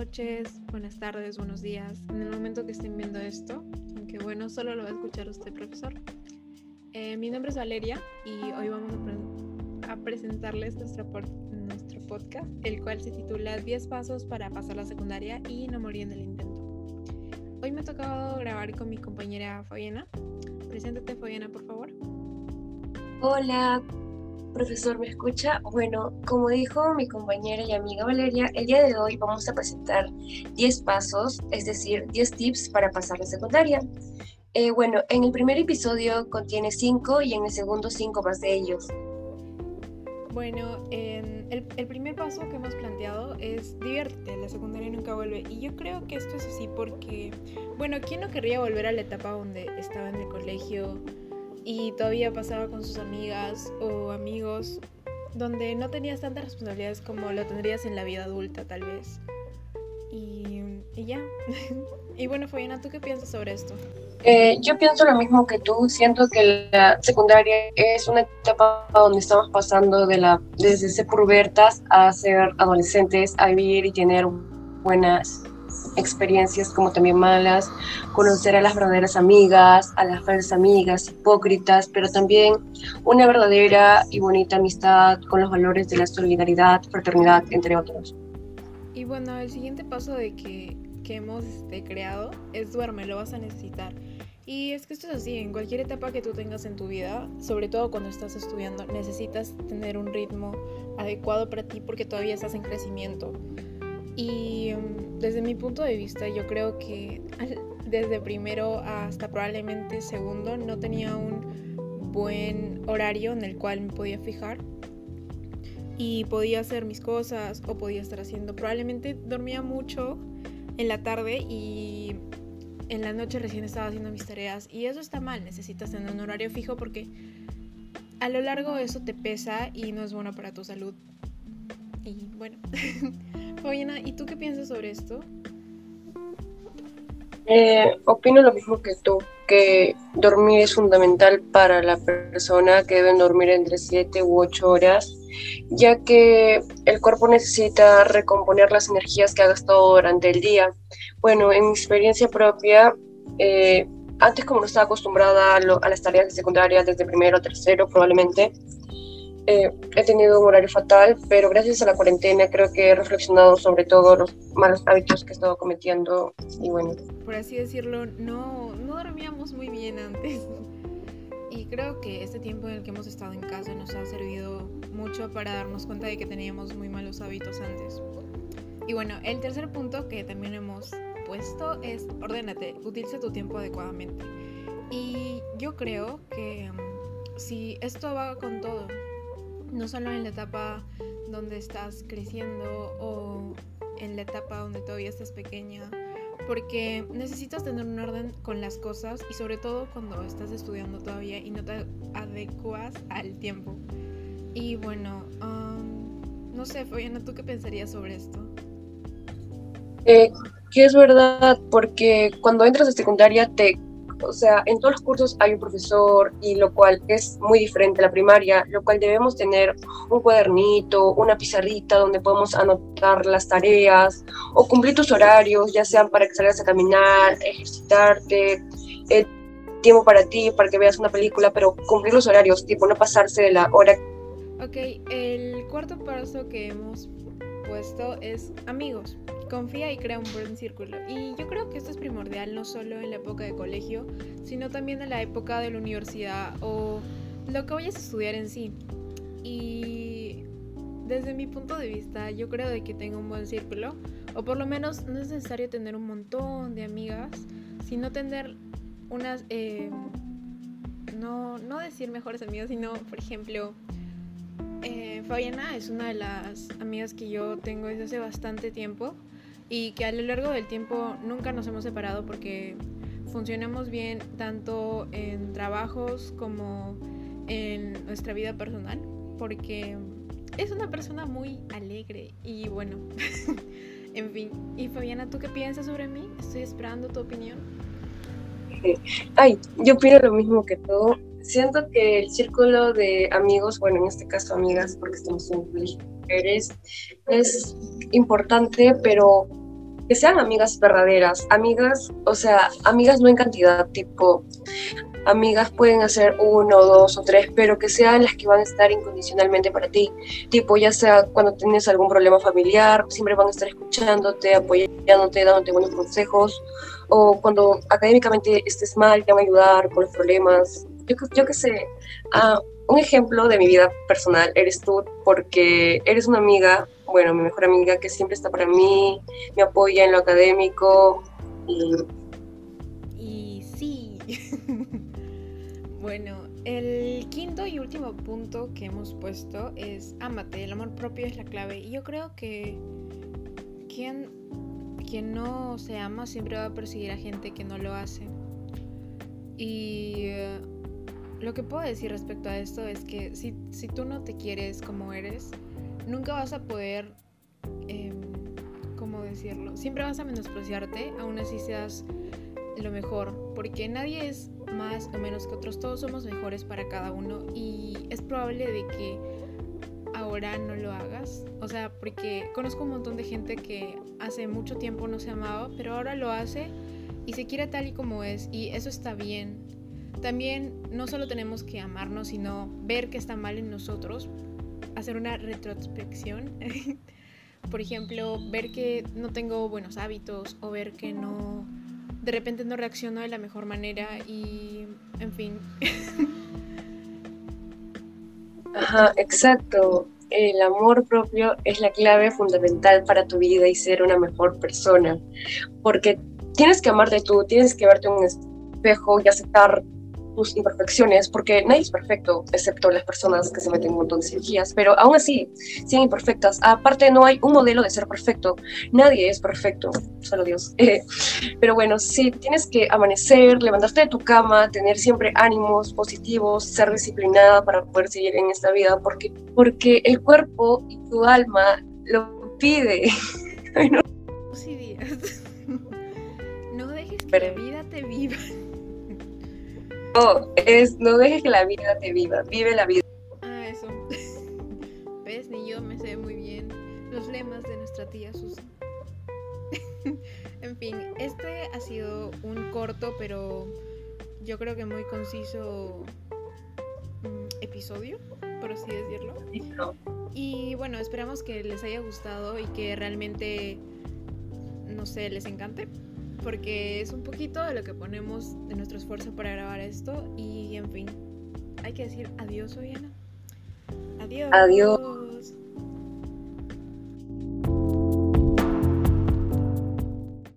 noches, buenas tardes, buenos días, en el momento que estén viendo esto, aunque bueno, solo lo va a escuchar usted, profesor. Eh, mi nombre es Valeria y hoy vamos a, presentarles nuestro, nuestro podcast, el cual se titula 10 pasos para pasar la secundaria y no morir en el intento. Hoy me ha tocado grabar con mi compañera Fabiana. Preséntate, Fabiana, por favor. Hola, Profesor, ¿me escucha? Bueno, como dijo mi compañera y amiga Valeria, el día de hoy vamos a presentar 10 pasos, es decir, 10 tips para pasar la secundaria. Eh, bueno, en el primer episodio contiene 5 y en el segundo 5 más de ellos. Bueno, el, el, primer paso que hemos planteado es diviértete, la secundaria nunca vuelve. Y yo creo que esto es así porque, bueno, ¿quién no querría volver a la etapa donde estaba en el colegio? Y todavía pasaba con sus amigas o amigos donde no tenías tantas responsabilidades como lo tendrías en la vida adulta tal vez. Y, ya. y bueno, Fabiana, ¿tú qué piensas sobre esto? Eh, yo pienso lo mismo que tú. Siento que la secundaria es una etapa donde estamos pasando de la, desde ser pubertas a ser adolescentes, a vivir y tener buenas experiencias como también malas, conocer a las verdaderas amigas, a las falsas amigas, hipócritas, pero también una verdadera y bonita amistad con los valores de la solidaridad, fraternidad, entre otros. Y bueno, el siguiente paso de que, que hemos este, creado es duerme, lo vas a necesitar. Y es que esto es así, en cualquier etapa que tú tengas en tu vida, sobre todo cuando estás estudiando, necesitas tener un ritmo adecuado para ti porque todavía estás en crecimiento. Y mm, desde mi punto de vista, yo creo que desde primero hasta probablemente segundo no tenía un buen horario en el cual me podía fijar y podía hacer mis cosas o podía estar haciendo. Probablemente dormía mucho en la tarde y en la noche recién estaba haciendo mis tareas y eso está mal, necesitas tener un horario fijo porque a lo largo eso te pesa y no es bueno para tu salud. Y bueno, Fabiana, ¿y tú qué piensas sobre esto? Eh, opino lo mismo que tú, que dormir es fundamental para la persona, que deben dormir entre 7 u 8 horas, ya que el cuerpo necesita recomponer las energías que ha gastado durante el día. Bueno, en mi experiencia propia, eh, antes como no estaba acostumbrada a, a las tareas de secundaria desde primero o tercero probablemente, eh, he tenido un horario fatal, pero gracias a la cuarentena creo que he reflexionado sobre todos los malos hábitos que he estado cometiendo y bueno. Por así decirlo, no, no dormíamos muy bien antes. Y creo que este tiempo en el que hemos estado en casa nos ha servido mucho para darnos cuenta de que teníamos muy malos hábitos antes. Y bueno, el tercer punto que también hemos puesto es ordénate, utiliza tu tiempo adecuadamente. Y yo creo que mm, si esto va con todo, no solo en la etapa donde estás creciendo o en la etapa donde todavía estás pequeña, porque necesitas tener un orden con las cosas y sobre todo cuando estás estudiando todavía y no te adecuas al tiempo. Y bueno, no sé, Fabiana, ¿tú qué pensarías sobre esto? Eh, que es verdad, porque cuando entras a secundaria te o sea, en todos los cursos hay un profesor y lo cual es muy diferente a la primaria, lo cual debemos tener un cuadernito, una pizarrita donde podemos anotar las tareas o cumplir tus horarios, ya sean para que salgas a caminar, ejercitarte, tiempo para ti, para que veas una película, pero cumplir los horarios, tipo no pasarse de la hora. Ok, el cuarto paso que hemos puesto es amigos. Confía y crea un buen círculo. Y yo creo que esto es primordial no solo en la época de colegio, sino también en la época de la universidad o lo que vayas a estudiar en sí. Y desde mi punto de vista, yo creo de que tengo un buen círculo, o por lo menos no es necesario tener un montón de amigas, sino tener unas, eh, no, no decir mejores amigas, sino, por ejemplo, eh, Fabiana es una de las amigas que yo tengo desde hace bastante tiempo y que a lo largo del tiempo nunca nos hemos separado porque funcionamos bien tanto en trabajos como en nuestra vida personal porque es una persona muy alegre y bueno, en fin. Y Fabiana, ¿tú qué piensas sobre mí? Estoy esperando tu opinión. Ay, yo opino lo mismo que tú siento que el círculo de amigos, bueno, en este caso amigas, porque estamos en mujeres, es importante, pero que sean amigas verdaderas, amigas, o sea, amigas no en cantidad, tipo, amigas pueden hacer uno, dos o tres, pero que sean las que van a estar incondicionalmente para ti. Tipo, ya sea cuando tienes algún problema familiar, siempre van a estar escuchándote, apoyándote, dándote buenos consejos, o cuando académicamente estés mal, te van a ayudar con los problemas. Yo, yo qué sé, ah, un ejemplo de mi vida personal eres tú, porque eres una amiga, bueno, mi mejor amiga que siempre está para mí, me apoya en lo académico y... Sí. Bueno, el quinto y último punto que hemos puesto es ámate, el amor propio es la clave. Y yo creo que quien, quien no se ama siempre va a perseguir a gente que no lo hace. Y eh, lo que puedo decir respecto a esto es que si, si tú no te quieres como eres, nunca vas a poder, eh, ¿cómo decirlo? Siempre vas a menospreciarte, aún así seas lo mejor, porque nadie es más o menos que otros, todos somos mejores para cada uno y es probable de que ahora no lo hagas, o sea, porque conozco un montón de gente que hace mucho tiempo no se amaba, pero ahora lo hace y se quiere tal y como es y eso está bien. También no solo tenemos que amarnos, sino ver que está mal en nosotros, hacer una retrospección. Por ejemplo, ver que no tengo buenos hábitos o ver que no de repente no reacciono de la mejor manera y, en fin. Ajá, exacto. El amor propio es la clave fundamental para tu vida y ser una mejor persona. Porque tienes que amarte tú, tienes que verte en un espejo y aceptar tus imperfecciones, porque nadie es perfecto, excepto las personas que se meten un montón de cirugías, pero aún así, siguen imperfectas. Aparte, no hay un modelo de ser perfecto, nadie es perfecto, solo Dios. pero bueno, sí, tienes que amanecer, levantarte de tu cama, tener siempre ánimos positivos, ser disciplinada para poder seguir en esta vida, porque, porque el cuerpo y tu alma lo pide. no. no dejes que la vida te viva. No, es no dejes que la vida te viva, vive la vida. Ah, eso. ¿Ves? Ni yo me sé muy bien los lemas de nuestra tía Susan. en fin, este ha sido un corto, pero yo creo que muy conciso mm, episodio, por así decirlo. Y bueno, esperamos que les haya gustado y que realmente, no sé, les encante porque es un poquito de lo que ponemos de nuestro esfuerzo para grabar esto y en fin, hay que decir adiós, Oriana. Adiós. Adiós.